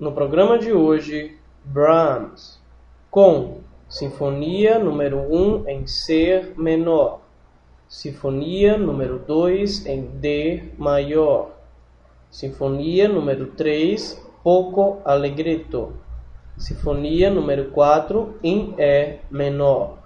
No programa de hoje, Brahms, com Sinfonia número 1 em C menor, Sinfonia número 2 em D maior, Sinfonia número 3 Poco Allegretto, Sinfonia número 4 em E menor.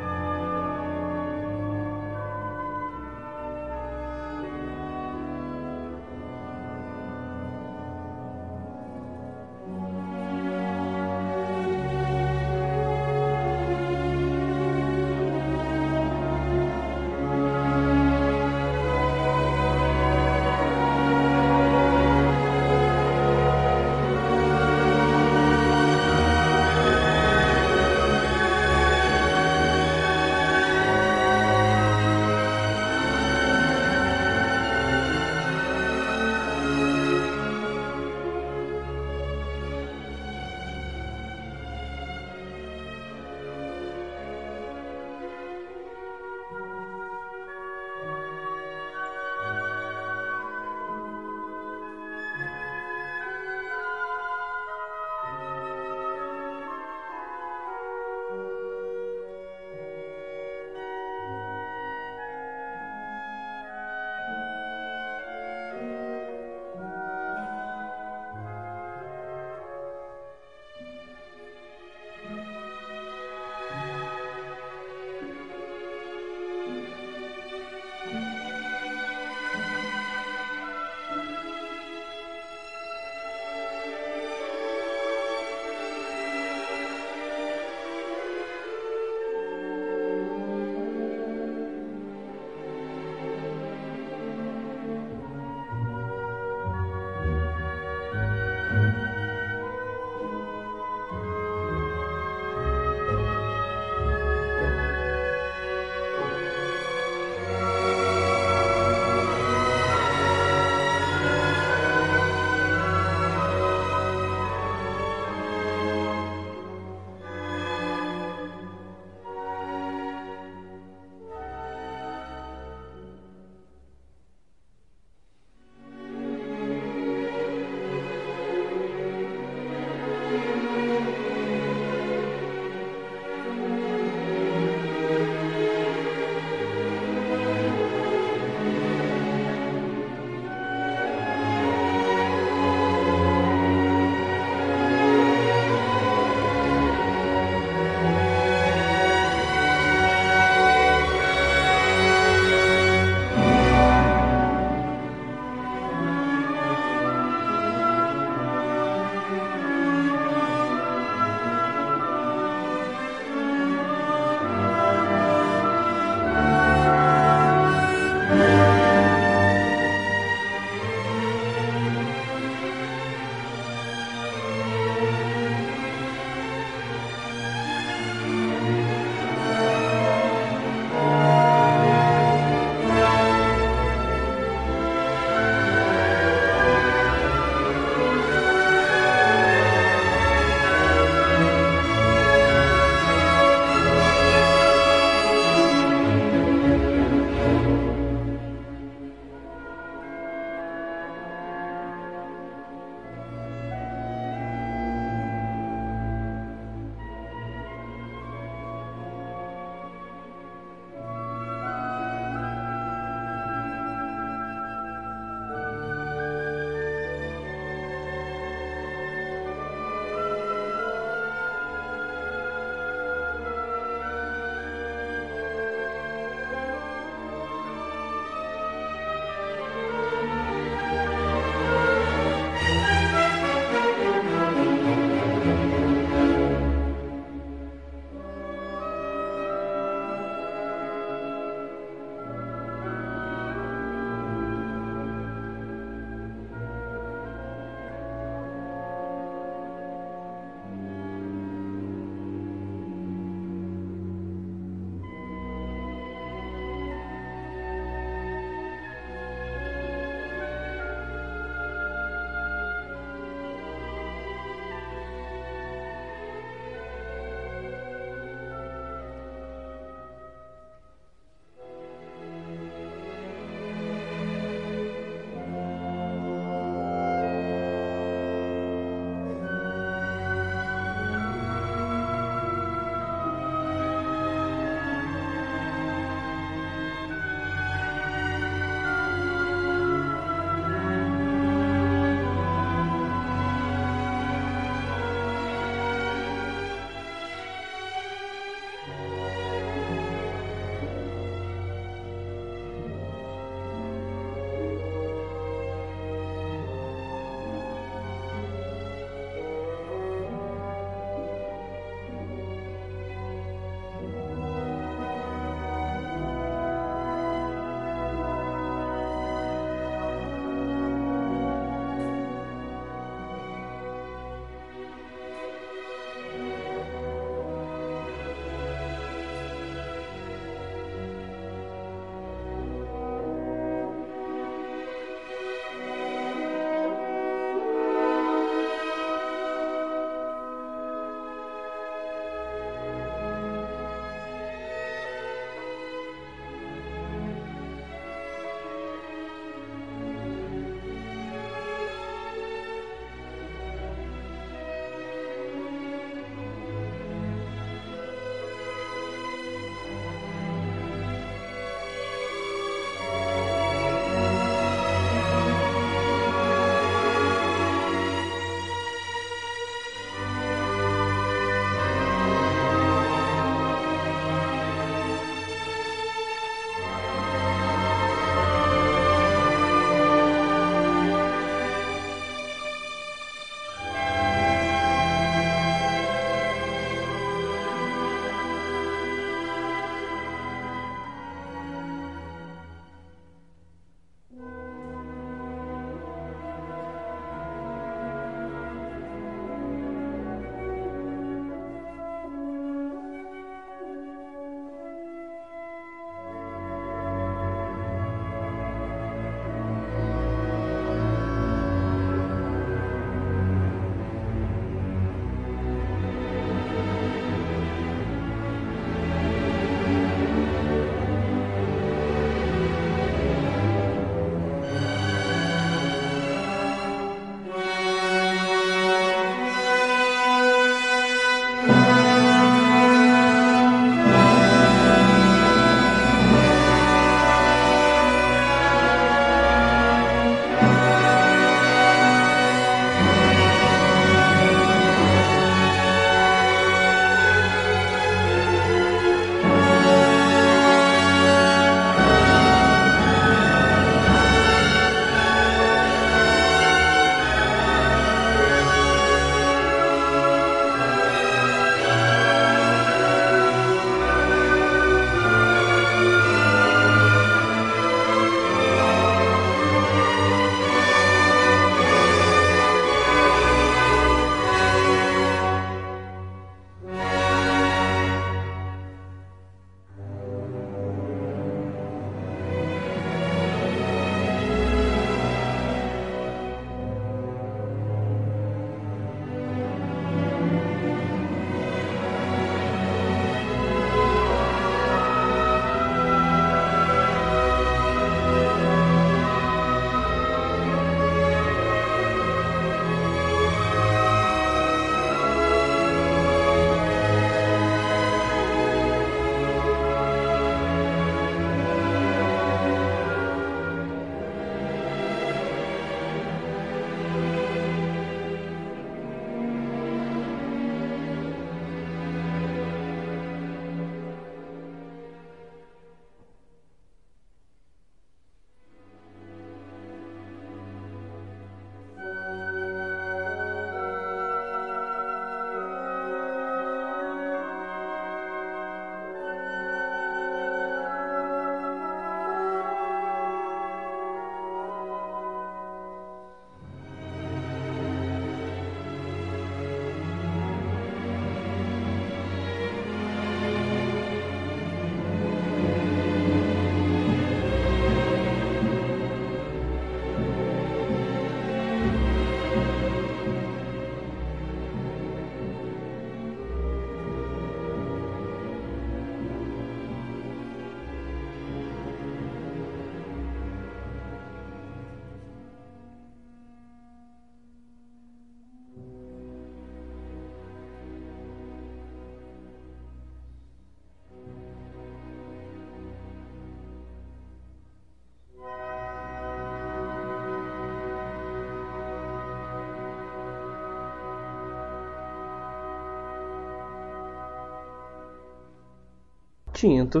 Tinto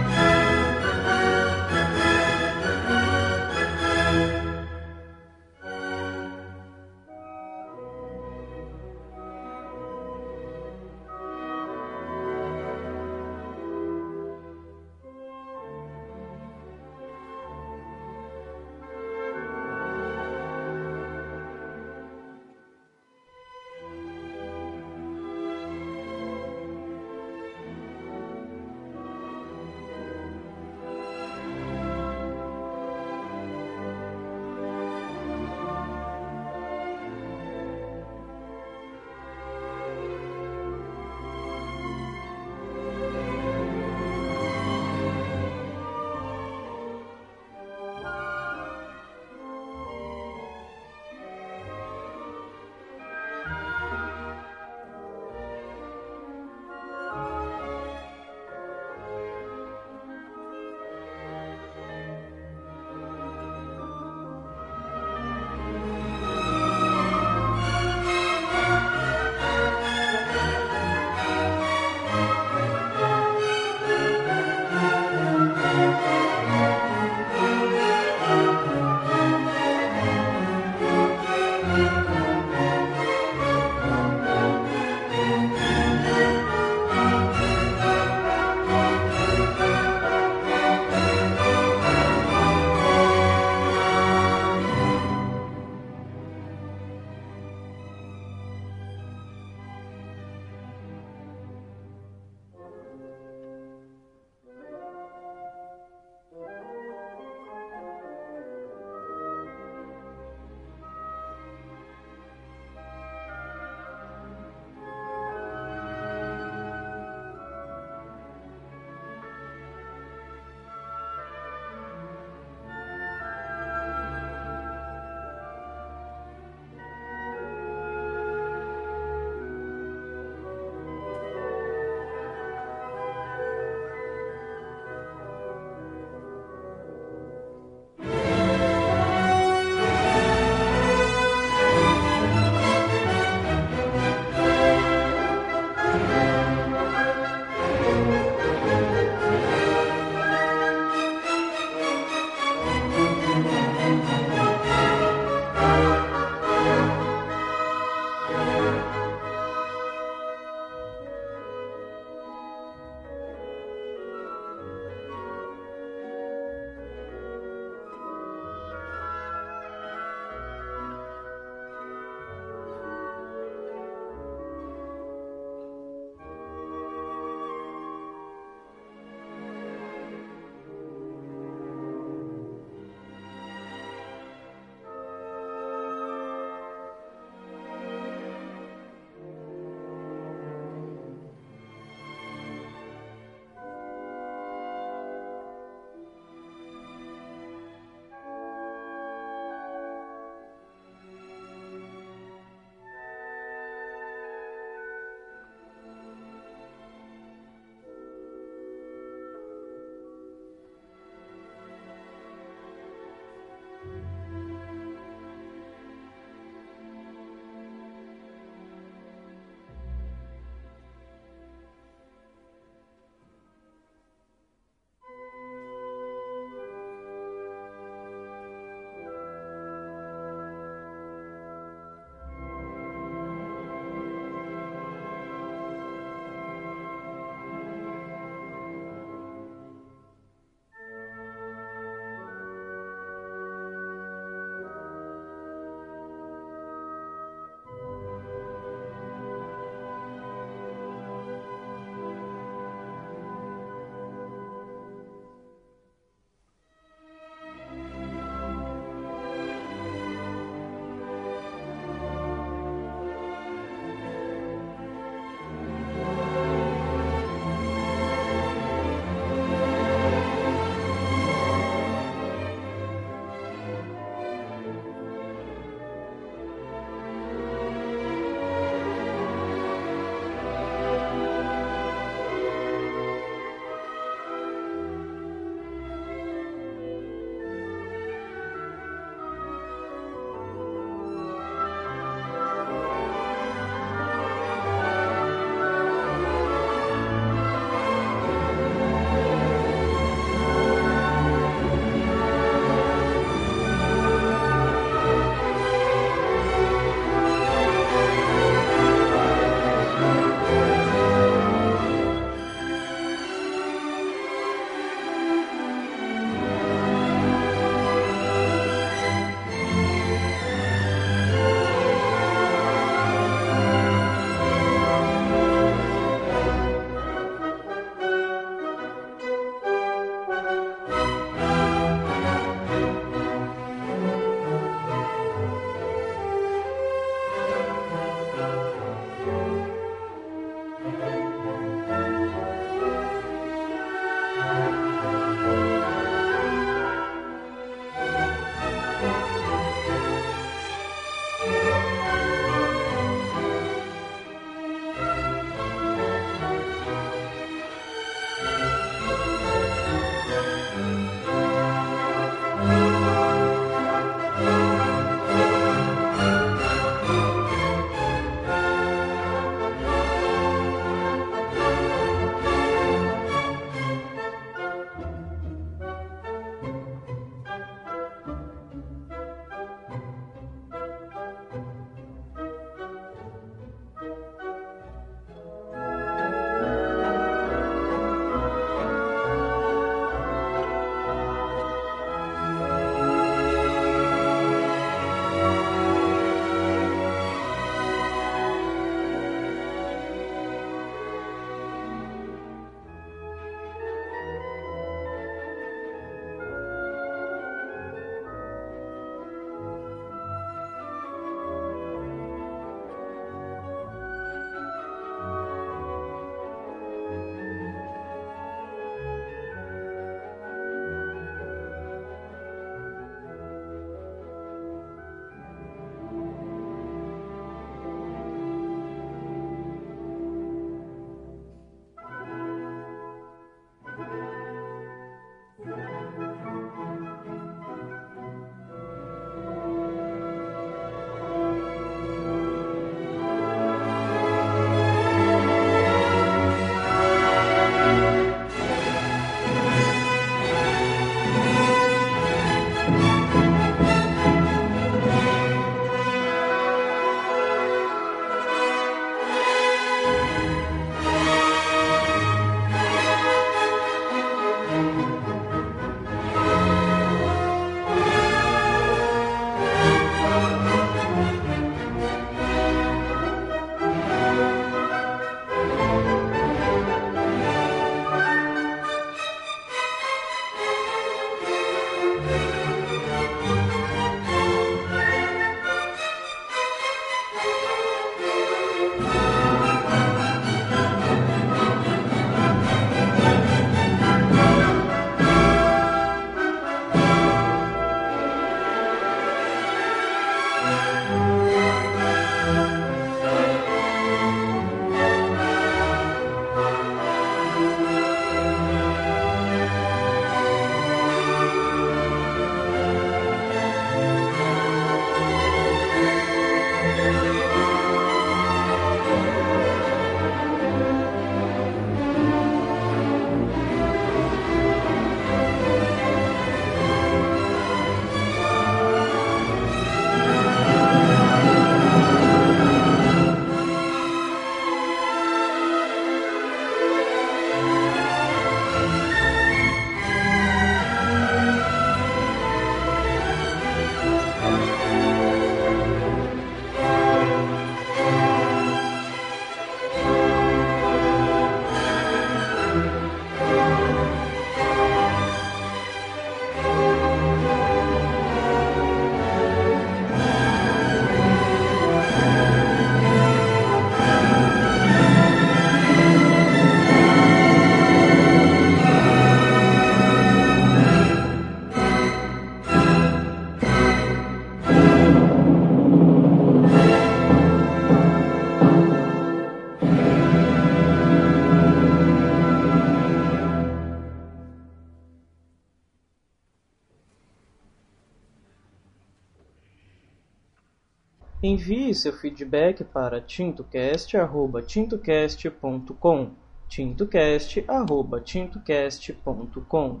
Envie seu feedback para tintocast@tintocast.com. tintocast@tintocast.com.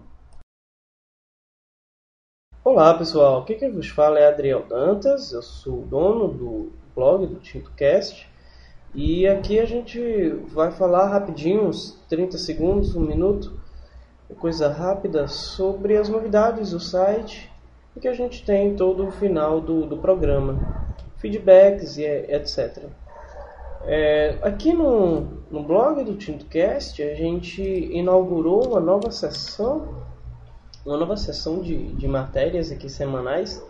Olá pessoal, aqui quem vos fala é Adriel Dantas, eu sou o dono do blog do TintoCast e aqui a gente vai falar rapidinho, uns 30 segundos, um minuto, coisa rápida sobre as novidades do site e que a gente tem todo o final do, do programa feedbacks e etc. É, aqui no, no blog do TintoCast a gente inaugurou uma nova sessão, uma nova sessão de, de matérias aqui semanais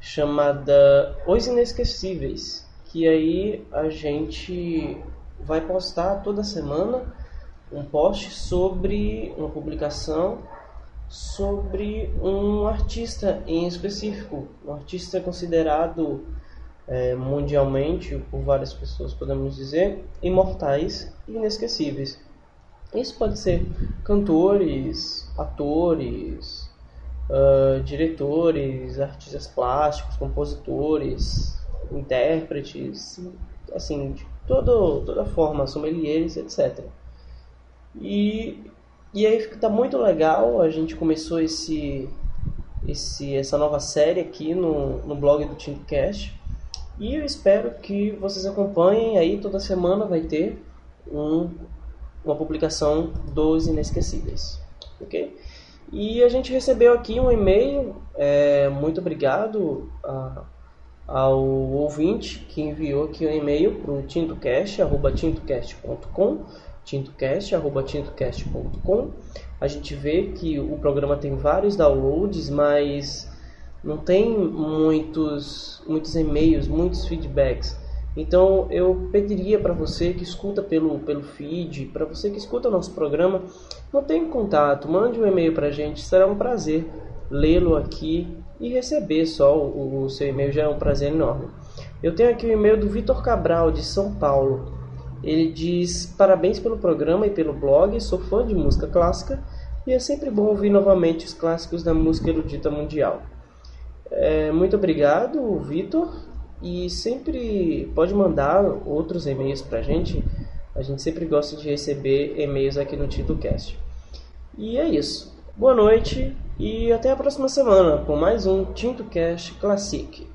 chamada Os Inesquecíveis, que aí a gente vai postar toda semana um post sobre uma publicação sobre um artista em específico, um artista considerado é, mundialmente, por várias pessoas podemos dizer, imortais e inesquecíveis. Isso pode ser cantores, atores, uh, diretores, artistas plásticos, compositores, intérpretes, assim, de todo, toda forma, sommeliers, etc. E, e aí está muito legal, a gente começou esse, esse, essa nova série aqui no, no blog do Teamcast, e eu espero que vocês acompanhem aí toda semana vai ter um, uma publicação dos inesquecíveis, ok? E a gente recebeu aqui um e-mail, é, muito obrigado a, ao ouvinte que enviou aqui um e-mail para o tintocast@tintocast.com, tintocast@tintocast.com. A gente vê que o programa tem vários downloads, mas não tem muitos, muitos e-mails, muitos feedbacks. Então eu pediria para você que escuta pelo, pelo feed, para você que escuta nosso programa, tem contato, mande um e-mail para a gente, será um prazer lê-lo aqui e receber só o, o, seu e-mail já é um prazer enorme. Eu tenho aqui o e-mail do Vitor Cabral de São Paulo. Ele diz parabéns pelo programa e pelo blog, sou fã de música clássica e é sempre bom ouvir novamente os clássicos da música erudita mundial. É, muito obrigado, Vitor. E sempre pode mandar outros e-mails para a gente. A gente sempre gosta de receber e-mails aqui no TitoCast. E é isso. Boa noite e até a próxima semana com mais um TintoCast Classic.